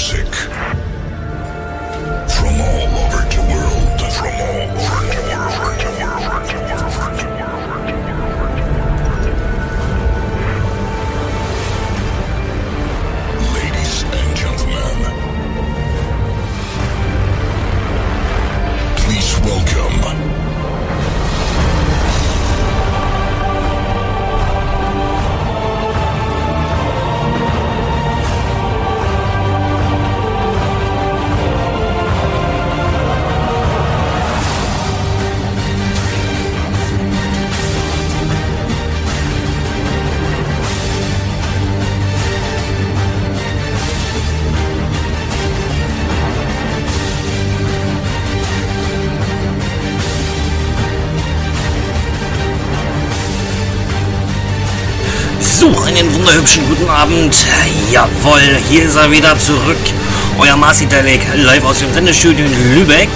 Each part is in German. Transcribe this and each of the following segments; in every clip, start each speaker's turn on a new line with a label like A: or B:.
A: music
B: wunderhübschen guten Abend. Jawohl, hier ist er wieder zurück. Euer Marci Delek, live aus dem Sendestudio in Lübeck.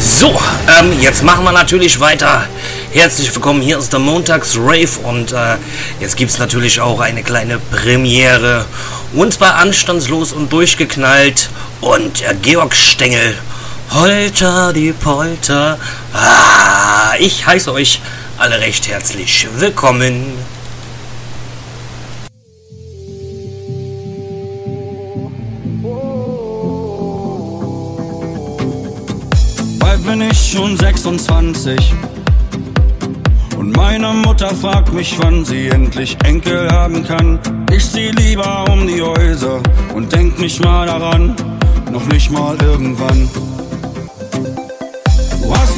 B: So, ähm, jetzt machen wir natürlich weiter. Herzlich willkommen, hier ist der Montags Rave und äh, jetzt gibt es natürlich auch eine kleine Premiere. Und zwar anstandslos und durchgeknallt und äh, Georg Stengel Holter die Polter. Ah, ich heiße euch alle recht herzlich willkommen.
C: Bald bin ich schon 26 und meine Mutter fragt mich, wann sie endlich Enkel haben kann. Ich zieh lieber um die Häuser und denk nicht mal daran, noch nicht mal irgendwann.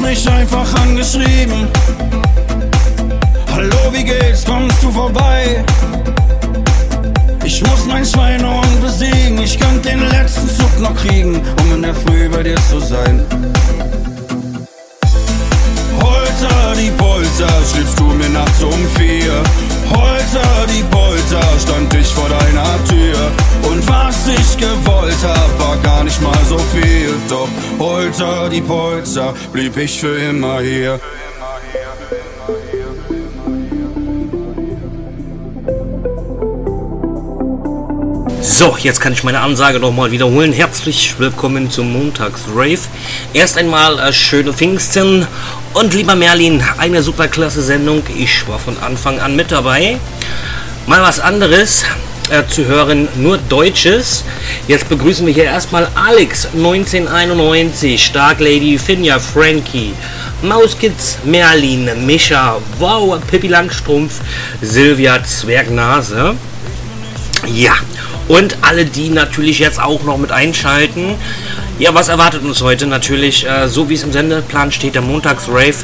C: Mich einfach angeschrieben. Hallo, wie geht's? Kommst du vorbei? Ich muss mein Schweinehund besiegen. Ich könnte den letzten Zug noch kriegen, um in der Früh bei dir zu sein. Holter die Polter, schriebst du mir nachts um vier. Holter die Polter, stand ich vor deiner Tür. Und was ich gewollt hab, war gar nicht mal so viel. Doch Holter die Polter, blieb ich für immer hier.
B: So, jetzt kann ich meine Ansage nochmal wiederholen. Herzlich willkommen zum Montags Rave. Erst einmal äh, schöne Pfingsten und lieber Merlin, eine super klasse Sendung. Ich war von Anfang an mit dabei. Mal was anderes äh, zu hören, nur Deutsches. Jetzt begrüßen wir hier erstmal Alex 1991, Stark Lady, Finja, Frankie, Mauskids, Merlin, Mischa, Wow, Pippi Langstrumpf, Silvia Zwergnase. Ja, und alle, die natürlich jetzt auch noch mit einschalten. Ja, was erwartet uns heute? Natürlich, äh, so wie es im Sendeplan steht, der Montags-Rave.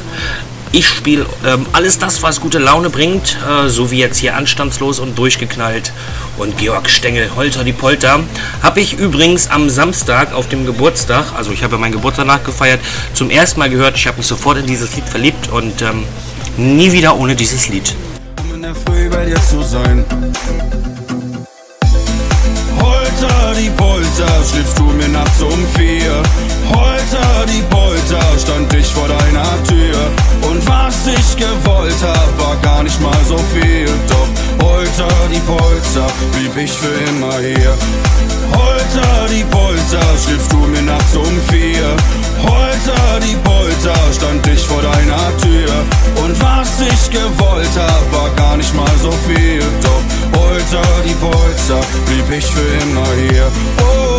B: Ich spiele ähm, alles das, was gute Laune bringt, äh, so wie jetzt hier anstandslos und durchgeknallt. Und Georg Stengel, Holter die Polter, habe ich übrigens am Samstag auf dem Geburtstag, also ich habe ja meinen Geburtstag nachgefeiert, zum ersten Mal gehört. Ich habe mich sofort in dieses Lied verliebt und ähm, nie wieder ohne dieses Lied.
C: Um in der Früh bei dir zu sein. Holter die Polter, schriebst du mir nachts um vier. Holter die Polter, stand ich vor deiner Tür. Und was ich gewollt hab, war gar nicht mal so viel. Doch Holter die Polter, blieb ich für immer hier. Holter die Polter, schriebst du mir nachts um vier. Holter die Polter, stand ich vor deiner Tür. Und was ich gewollt hab, war gar nicht mal so viel. Doch Holter die Polter, blieb ich für immer hier. Oh,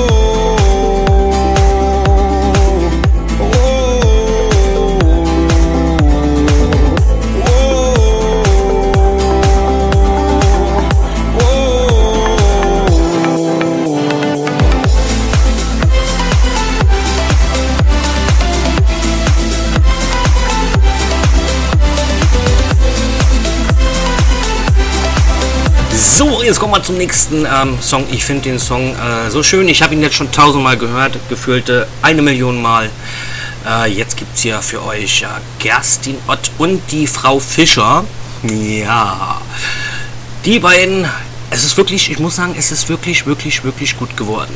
B: kommen wir zum nächsten ähm, Song. Ich finde den Song äh, so schön. Ich habe ihn jetzt schon tausendmal gehört, gefühlte eine Million Mal. Äh, jetzt gibt es hier für euch äh, Gerstin Ott und die Frau Fischer. Ja, die beiden, es ist wirklich, ich muss sagen, es ist wirklich, wirklich, wirklich gut geworden.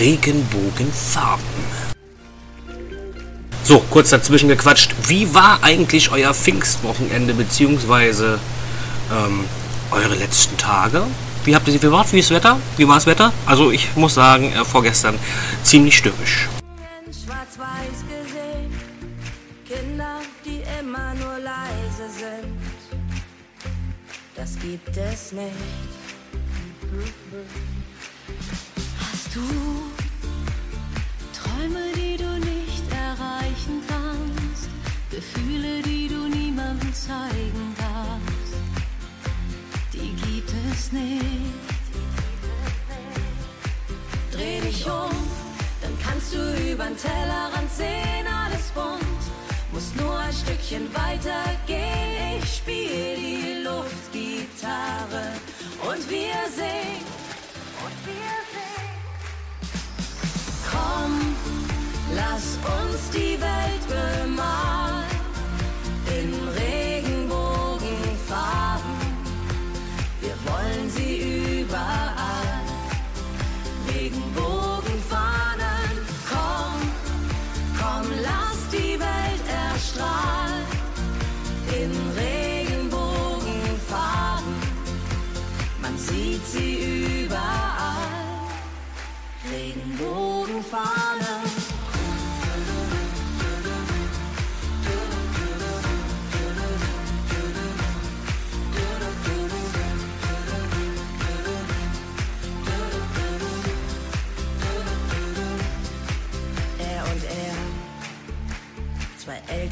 B: Regenbogenfarben. So, kurz dazwischen gequatscht. Wie war eigentlich euer Pfingstwochenende, beziehungsweise ähm, eure letzten Tage? Wie habt ihr sie verbracht? Wie ist das Wetter? Wie war das Wetter? Also ich muss sagen, äh, vorgestern ziemlich stürmisch.
D: Schwarz-Weiß gesehen, Kinder, die immer nur leise sind. Das gibt es nicht.
E: Hast du Träume, die du nicht erreichen kannst? Gefühle, die du niemandem zeigen darfst? Es nicht.
D: Dreh dich um, dann kannst du übern Tellerrand sehen, alles bunt. Muss nur ein Stückchen weiter gehen. Ich spiel die Luftgitarre und wir singen. Und wir singen. Komm, lass uns die Welt bemalen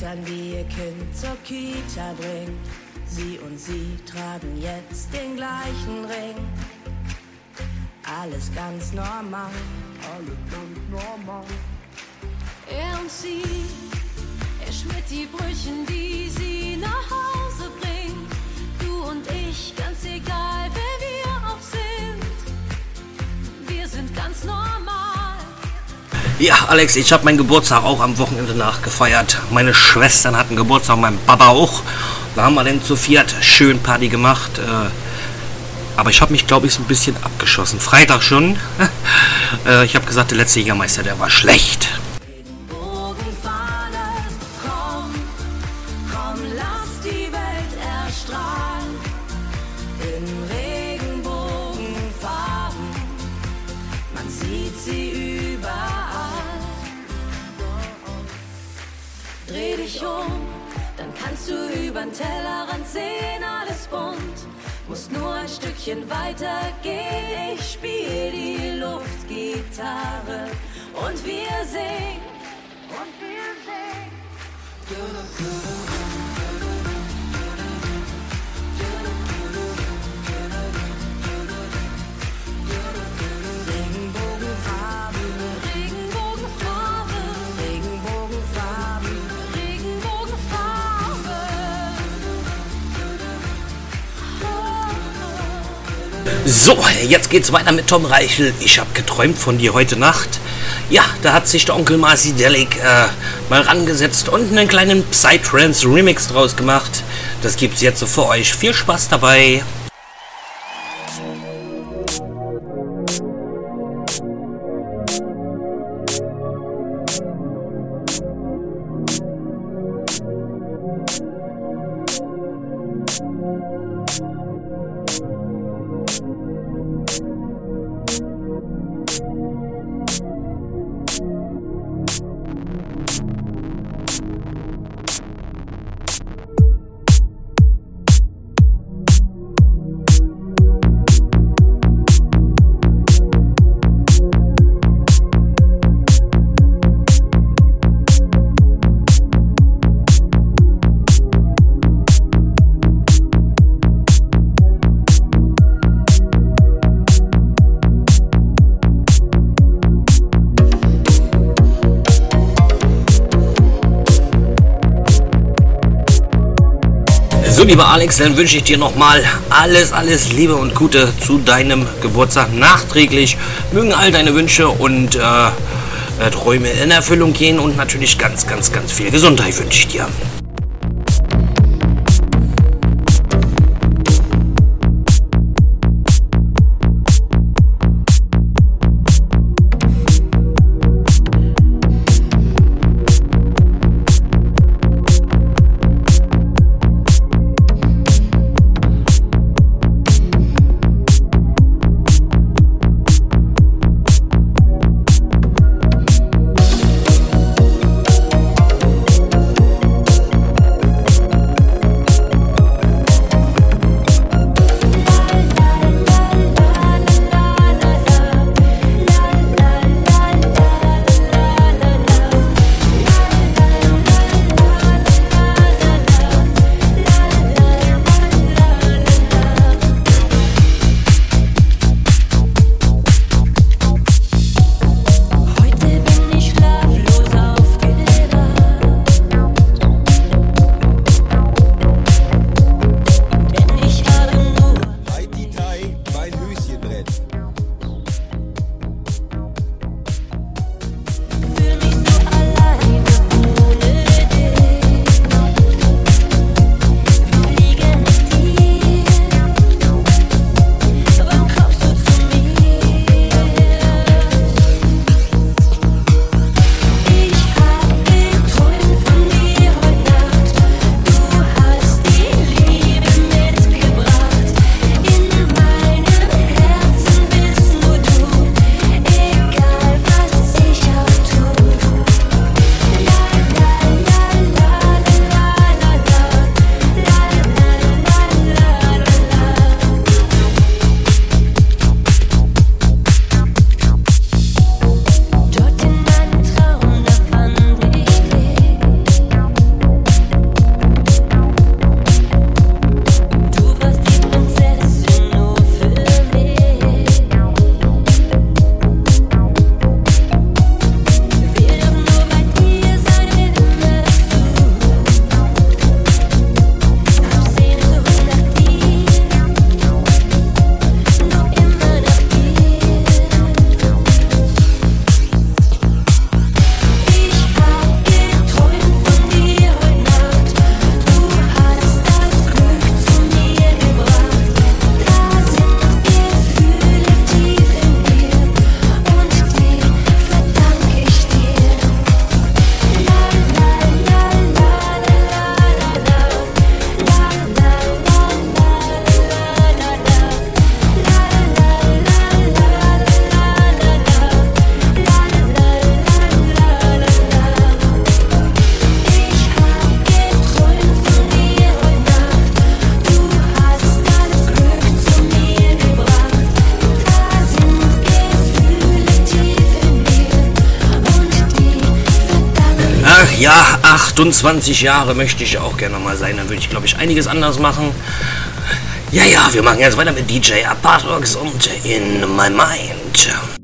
D: Eltern, die ihr Kind zur Kita bringen. Sie und sie tragen jetzt den gleichen Ring. Alles ganz normal.
E: Er und sie, er schmiert die Brüchen, die sie
B: Ja, Alex, ich habe meinen Geburtstag auch am Wochenende nachgefeiert. Meine Schwestern hatten Geburtstag, mein Papa auch. Da haben wir dann zu viert schön Party gemacht. Äh, aber ich habe mich, glaube ich, so ein bisschen abgeschossen. Freitag schon. äh, ich habe gesagt, der letzte Jägermeister, der war schlecht. Jetzt geht's weiter mit Tom Reichel. Ich habe geträumt von dir heute Nacht. Ja, da hat sich der Onkel Marcy Delic äh, mal rangesetzt und einen kleinen Psytrance Remix draus gemacht. Das gibt's jetzt so für euch. Viel Spaß dabei. Lieber Alex, dann wünsche ich dir nochmal alles, alles Liebe und Gute zu deinem Geburtstag nachträglich. Mögen all deine Wünsche und äh,
D: äh, Träume in Erfüllung gehen und natürlich ganz, ganz, ganz viel Gesundheit wünsche ich dir. 28 Jahre möchte ich auch gerne mal sein. Dann würde ich, glaube ich, einiges anders machen. Ja, ja, wir machen jetzt weiter mit DJ Apartox und In My Mind.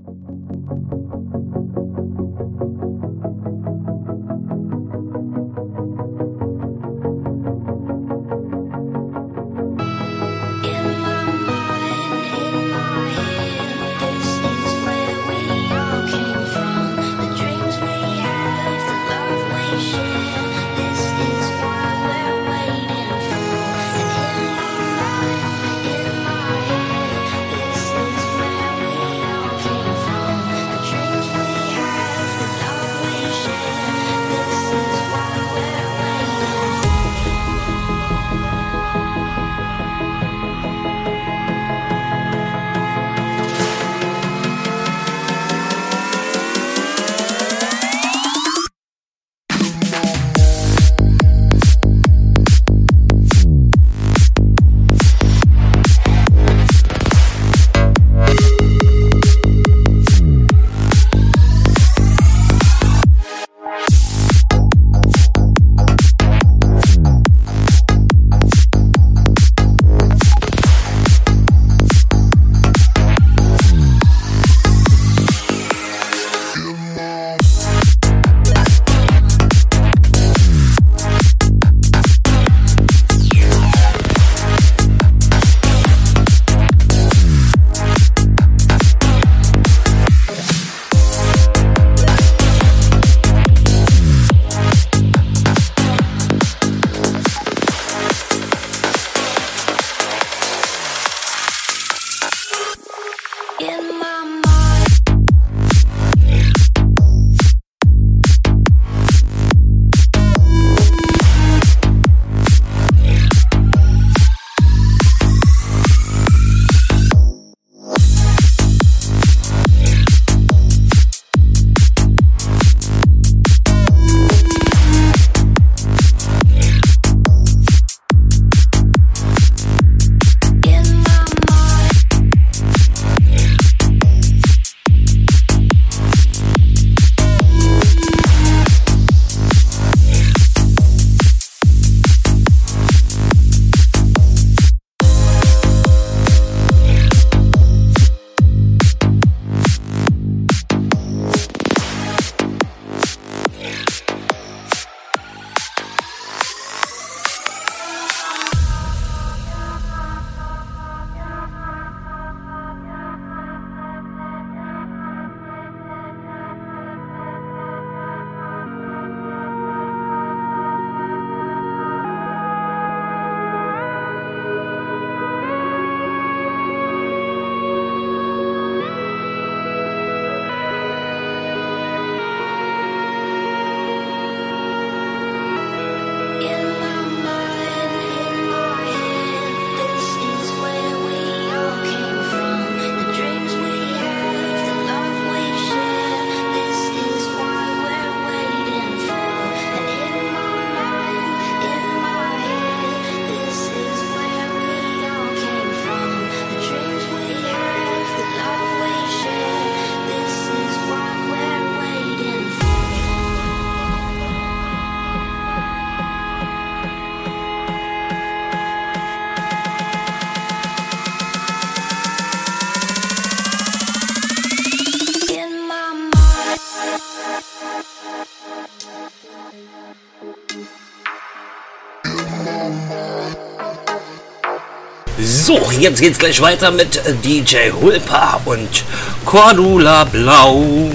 F: So, jetzt geht's gleich weiter mit DJ Hulpa und Cordula Blau.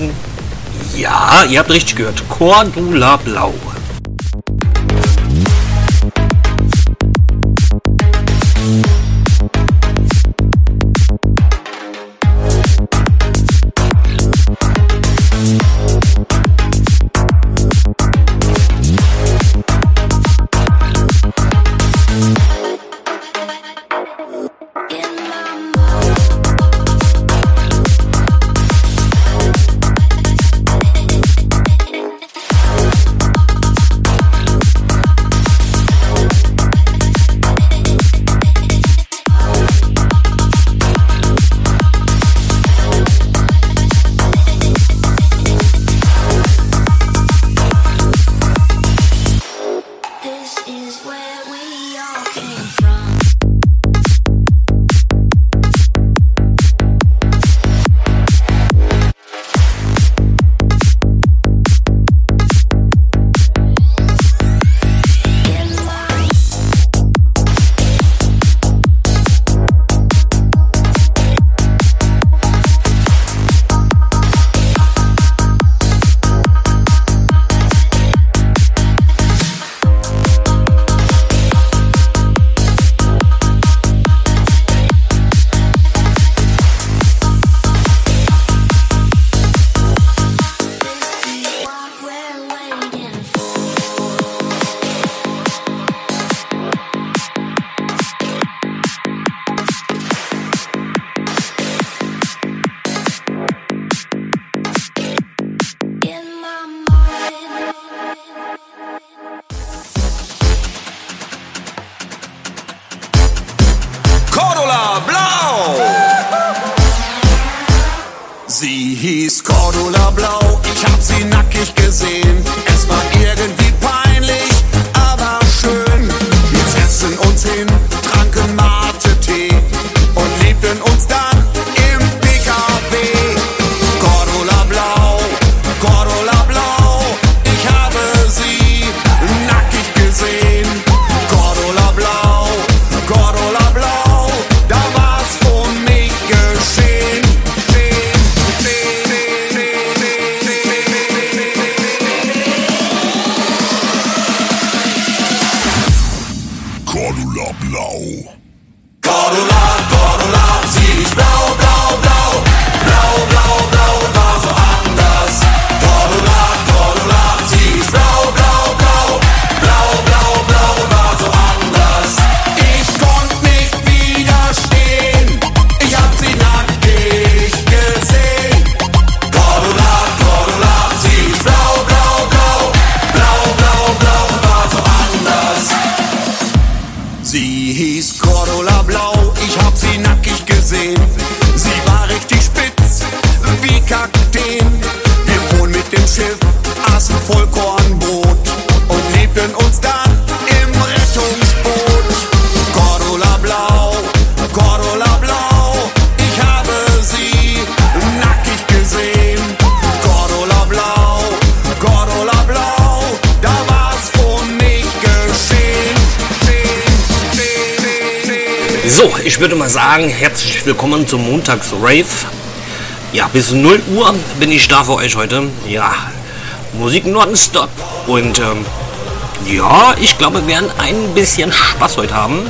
F: Ja, ihr habt richtig gehört. Cordula Blau. Willkommen zum Montags-Rave. Ja, bis 0 Uhr bin ich da für euch heute. Ja, Musik nonstop. Und ähm, ja, ich glaube, wir werden ein bisschen Spaß heute haben.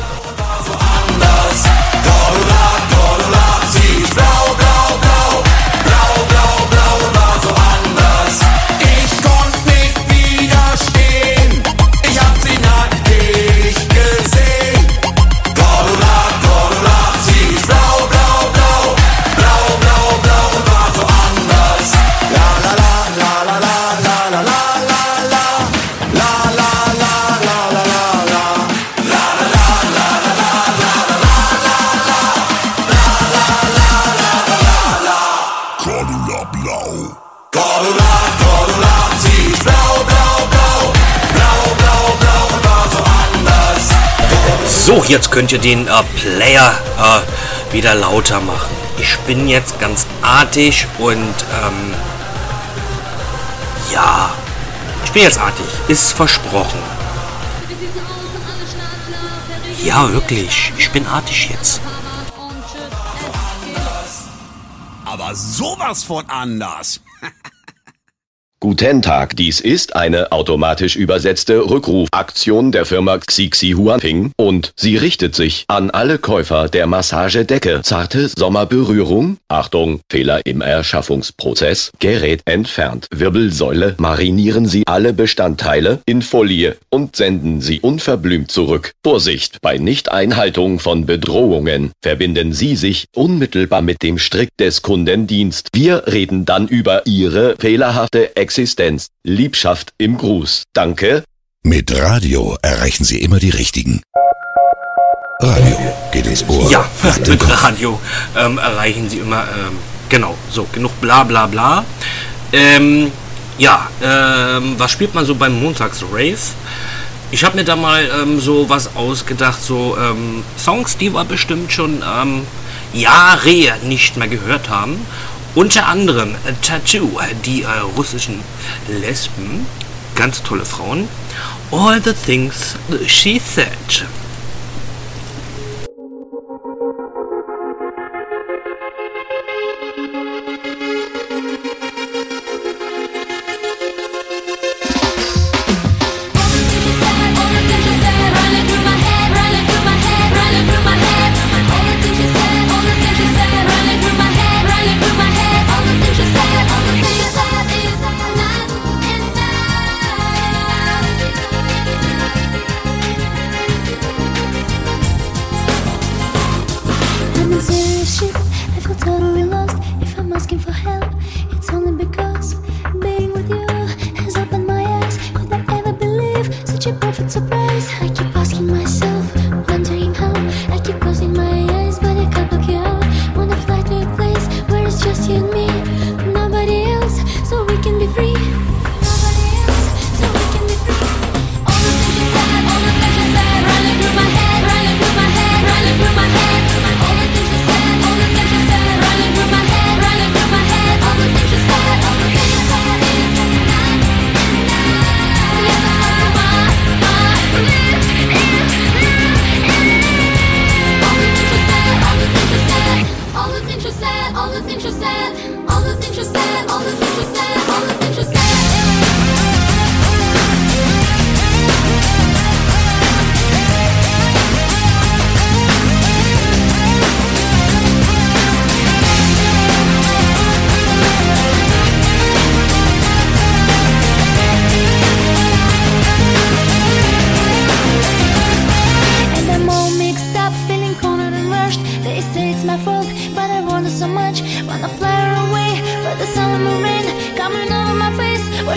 F: So, jetzt könnt ihr den äh, Player äh, wieder lauter machen. Ich bin jetzt ganz artig und ähm, ja, ich bin jetzt artig. Ist versprochen.
B: Ja, wirklich. Ich bin artig jetzt.
C: Aber sowas von anders.
G: Guten Tag, dies ist eine automatisch übersetzte Rückrufaktion der Firma Xixi Huanping und sie richtet sich an alle Käufer der Massagedecke. Zarte Sommerberührung. Achtung, Fehler im Erschaffungsprozess. Gerät entfernt. Wirbelsäule. Marinieren Sie alle Bestandteile in Folie und senden sie unverblümt zurück. Vorsicht bei Nichteinhaltung von Bedrohungen. Verbinden Sie sich unmittelbar mit dem Strick des Kundendienst. Wir reden dann über Ihre fehlerhafte Existenz. Liebschaft im Gruß. Danke.
A: Mit Radio erreichen Sie immer die Richtigen. Radio geht ins Ohr.
B: Ja, mit. Radio ähm, erreichen Sie immer, ähm, genau, so, genug bla bla bla. Ähm, ja, ähm, was spielt man so beim Montags-Rave? Ich habe mir da mal ähm, so was ausgedacht, so ähm, Songs, die wir bestimmt schon ähm, Jahre nicht mehr gehört haben. Unter anderem äh, Tattoo, äh, die äh, russischen Lesben, ganz tolle Frauen. All the things she said.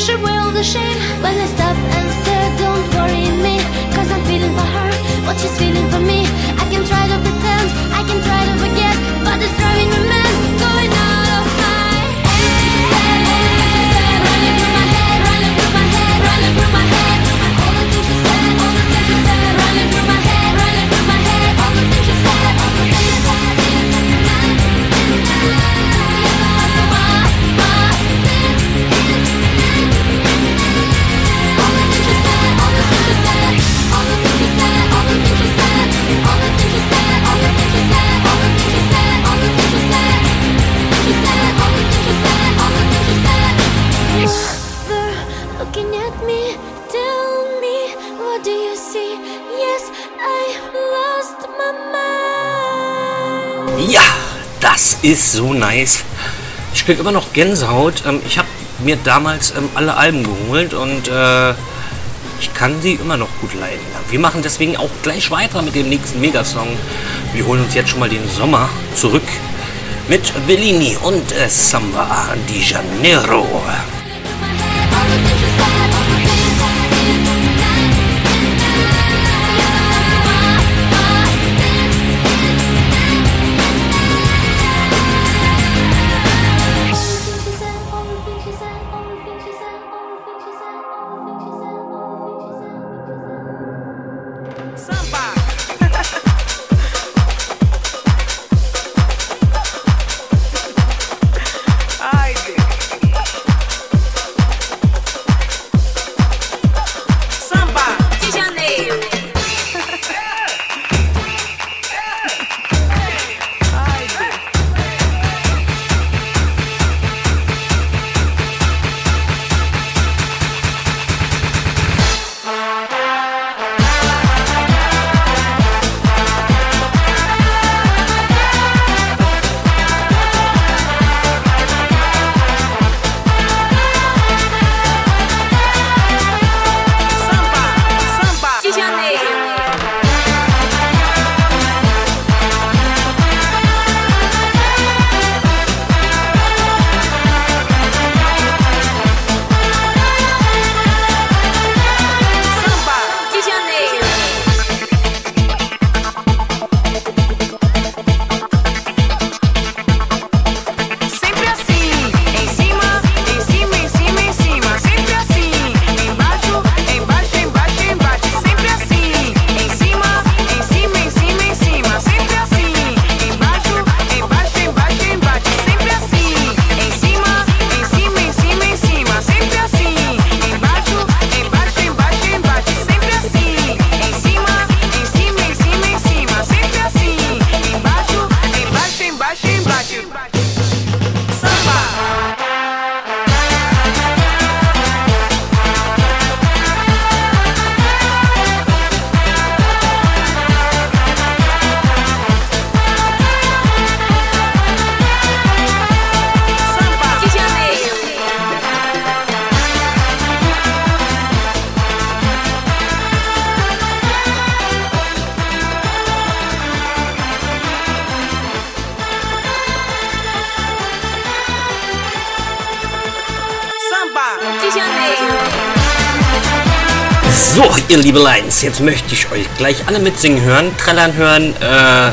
E: Away all the shame. When I stop and stare, don't worry me, cause I'm feeling for her, what she's feeling for me. I can try to pretend, I can try to forget, but it's driving me mad,
B: ist so nice. Ich krieg immer noch Gänsehaut. Ähm, ich habe mir damals ähm, alle Alben geholt und äh, ich kann sie immer noch gut leiden. Wir machen deswegen auch gleich weiter mit dem nächsten Megasong. Wir holen uns jetzt schon mal den Sommer zurück mit Bellini und äh, Samba di Janeiro.
H: ihr liebe Leins, jetzt möchte ich euch gleich alle mitsingen hören, trällern hören, äh,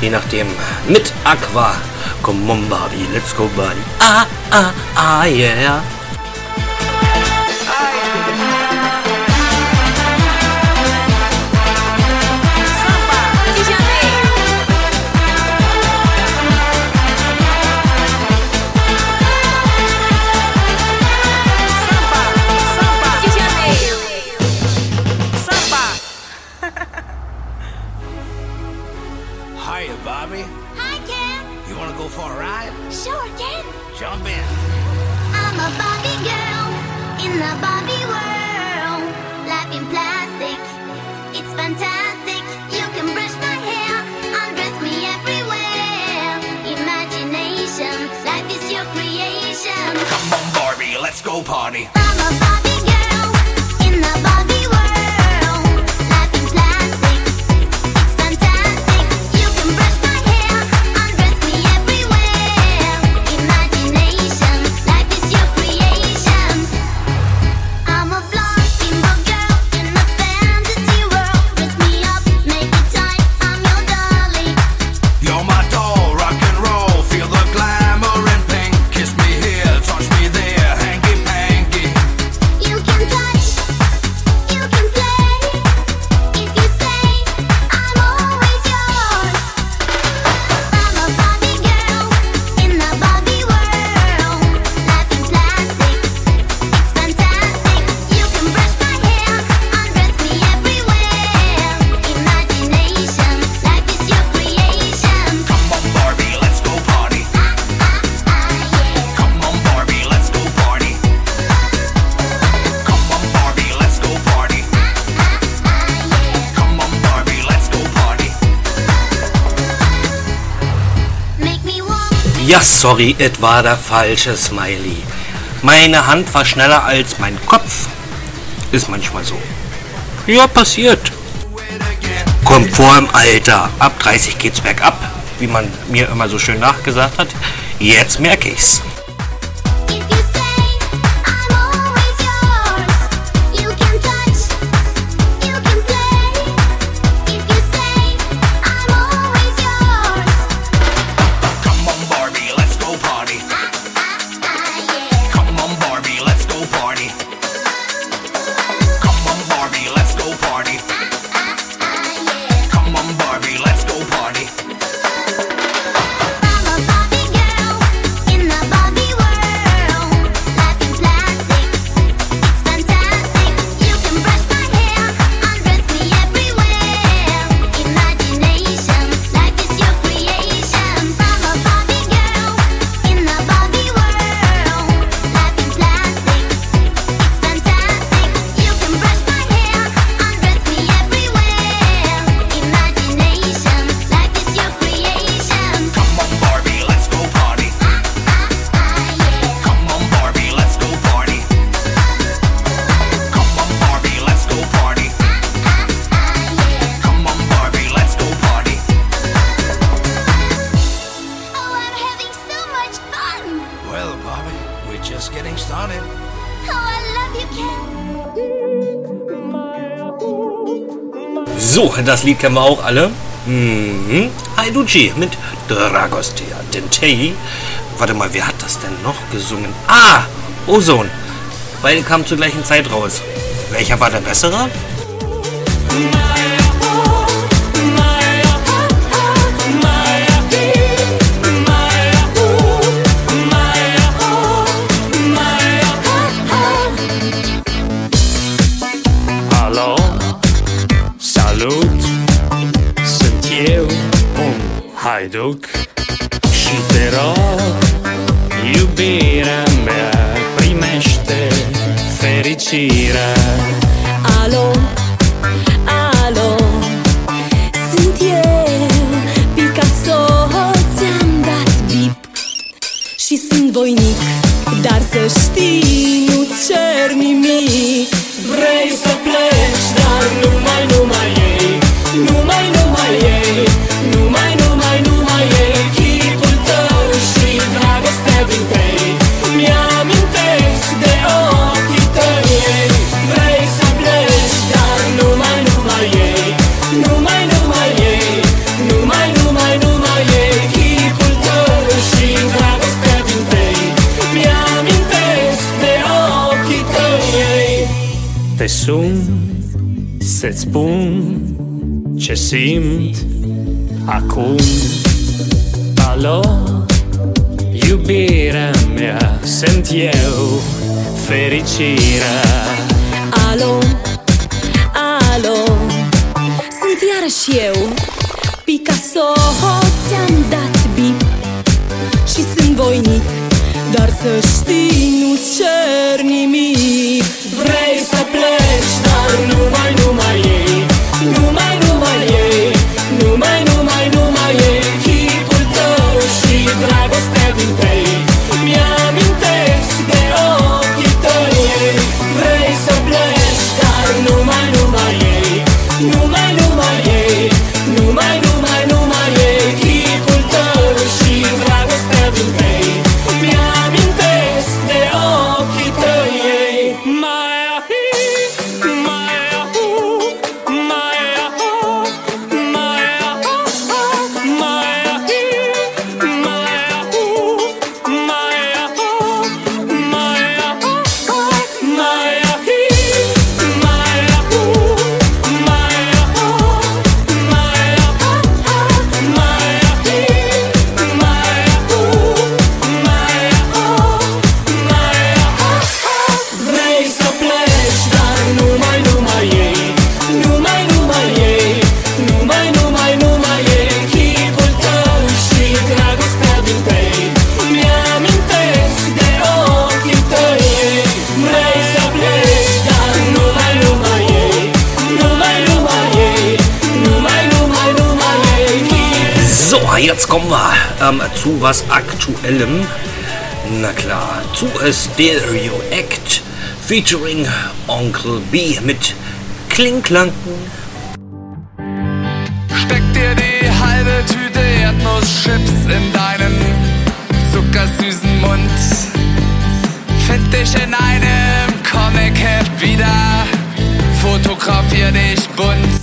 H: je nachdem, mit Aqua. Come on, Barbie, let's go, Barbie. Ah, ah, ah, yeah. Ja, sorry, es war der falsche Smiley. Meine Hand war schneller als mein Kopf. Ist manchmal so. Ja, passiert. Kommt vor im Alter. Ab 30 geht's bergab, wie man mir immer so schön nachgesagt hat. Jetzt merke ich's.
B: So,
H: das Lied kennen wir auch alle. Mhm. Haiduchi mit Dragostea Dentei. Warte mal, wer hat das denn noch gesungen? Ah, Ozone. Beide kamen zur gleichen Zeit raus. Welcher war der bessere?
I: Mhm. loc Și te rog, iubirea mea Primește fericirea.
D: Alo, alo Sunt eu, Picasso Ți-am dat bip. Și sunt voinic Dar să știi, nu cer nimic. Vrei să pleci, dar nu mai, nu
I: mai. Să-ți spun ce simt acum. Alo, iubirea mea, sunt eu fericirea.
D: Alo, alo Sunt iarăși eu. Picasso Ți-am dat bip Și sunt voinic Dar să știi nu-ți cer nimic. Vrei să pleci Dar numai, numai ei
B: Stereo Act featuring Onkel B mit Klingklang.
J: Steck dir die halbe Tüte Erdnusschips in deinen zuckersüßen Mund. Find dich in einem Comic-Heft wieder, fotografier dich bunt.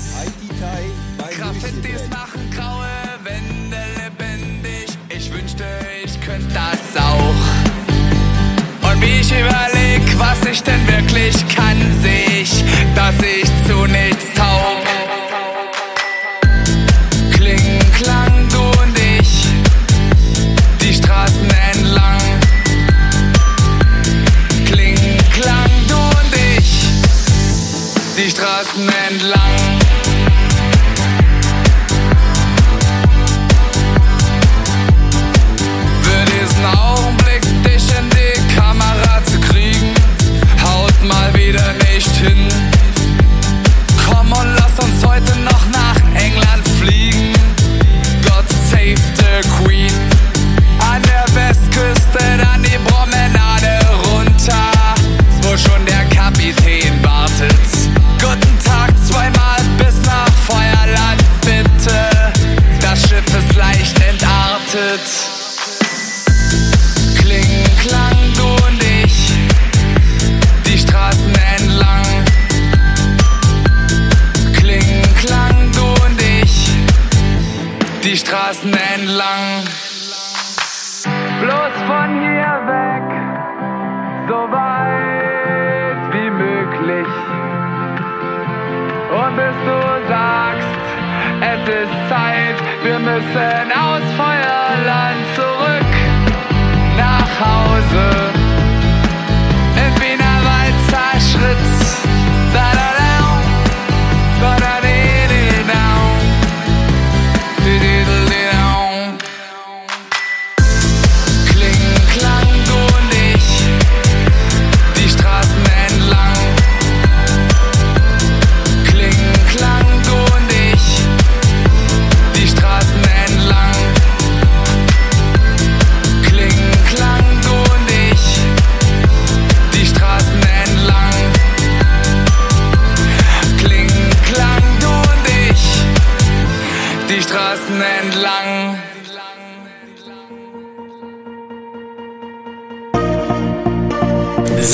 J: Graffitis machen graue Wände lebendig. Ich wünschte, ich könnte das auch. Überleg, was ich denn wirklich kann, seh ich, dass ich zu nichts Straßen entlang. Bloß von hier weg, so weit wie möglich. Und bis du sagst, es ist Zeit, wir müssen aus Feuerland zurück nach Hause.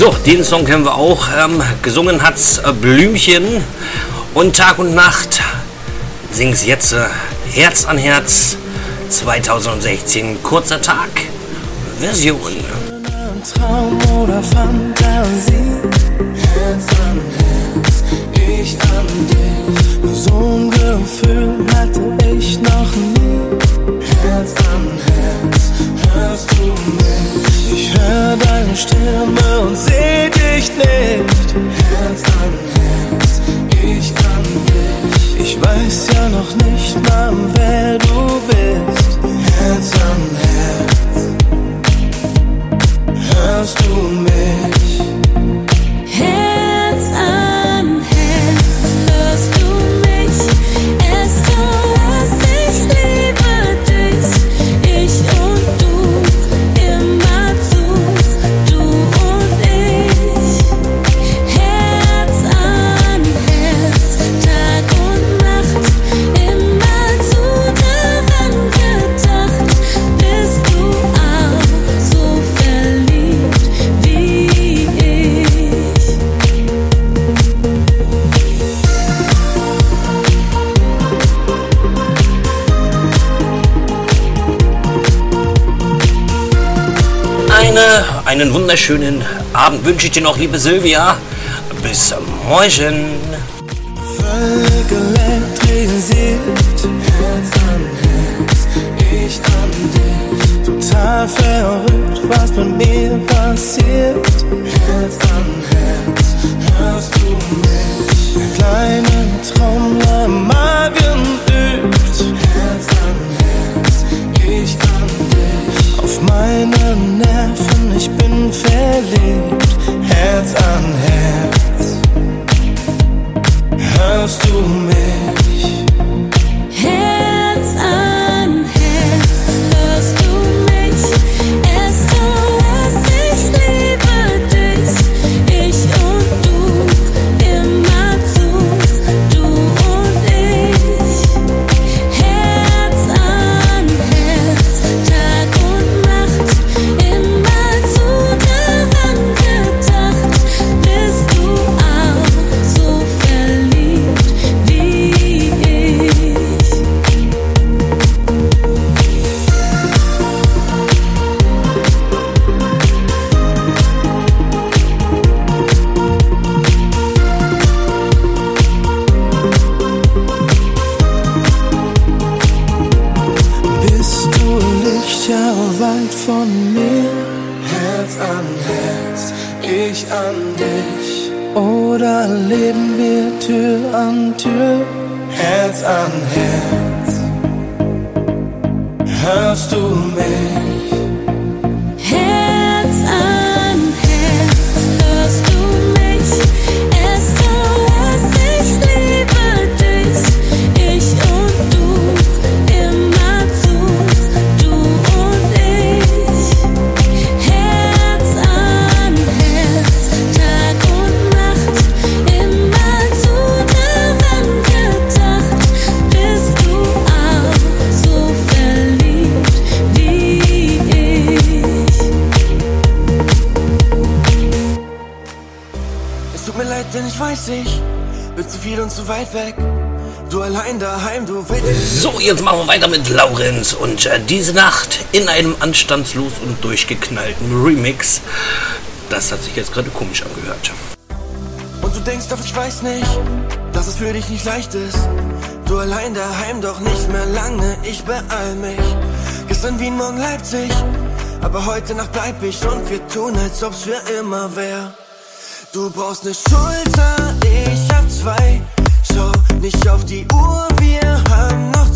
B: So, den Song kennen wir auch. Ähm, gesungen hat's äh, Blümchen. Und Tag und Nacht sing's jetzt äh, Herz an Herz 2016. Kurzer Tag. Version.
K: Traum oder Fantasie. Herz an Herz,
L: ich an dich. So ein Gefühl hatte deine Stimme und seh dich nicht. Herz
K: an Herz, ich an dich. Ich weiß ja noch nicht mal, wer du bist. Herz an Herz, hörst du
D: mich? Einen wunderschönen Abend wünsche ich dir noch, liebe Silvia. Bis morgen.
L: Ich an dich. Oder leben wir Tür an Tür? Herz an Herz. Hörst du mich? Weiß, ich bin zu viel und zu weit weg. Du allein daheim, du willst.
D: So, jetzt machen wir weiter mit Laurenz und äh, diese Nacht in einem anstandslos und durchgeknallten Remix. Das hat sich jetzt gerade komisch angehört.
L: Und du denkst doch, ich weiß nicht, dass es für dich nicht leicht ist. Du allein daheim, doch nicht mehr lange, ich beeil mich. Gestern Wien, morgen Leipzig, aber heute Nacht bleib ich und wir tun, als ob's für immer wär. Du brauchst ne Schulter, zwei. Schau nicht auf die Uhr, wir haben noch Zeit.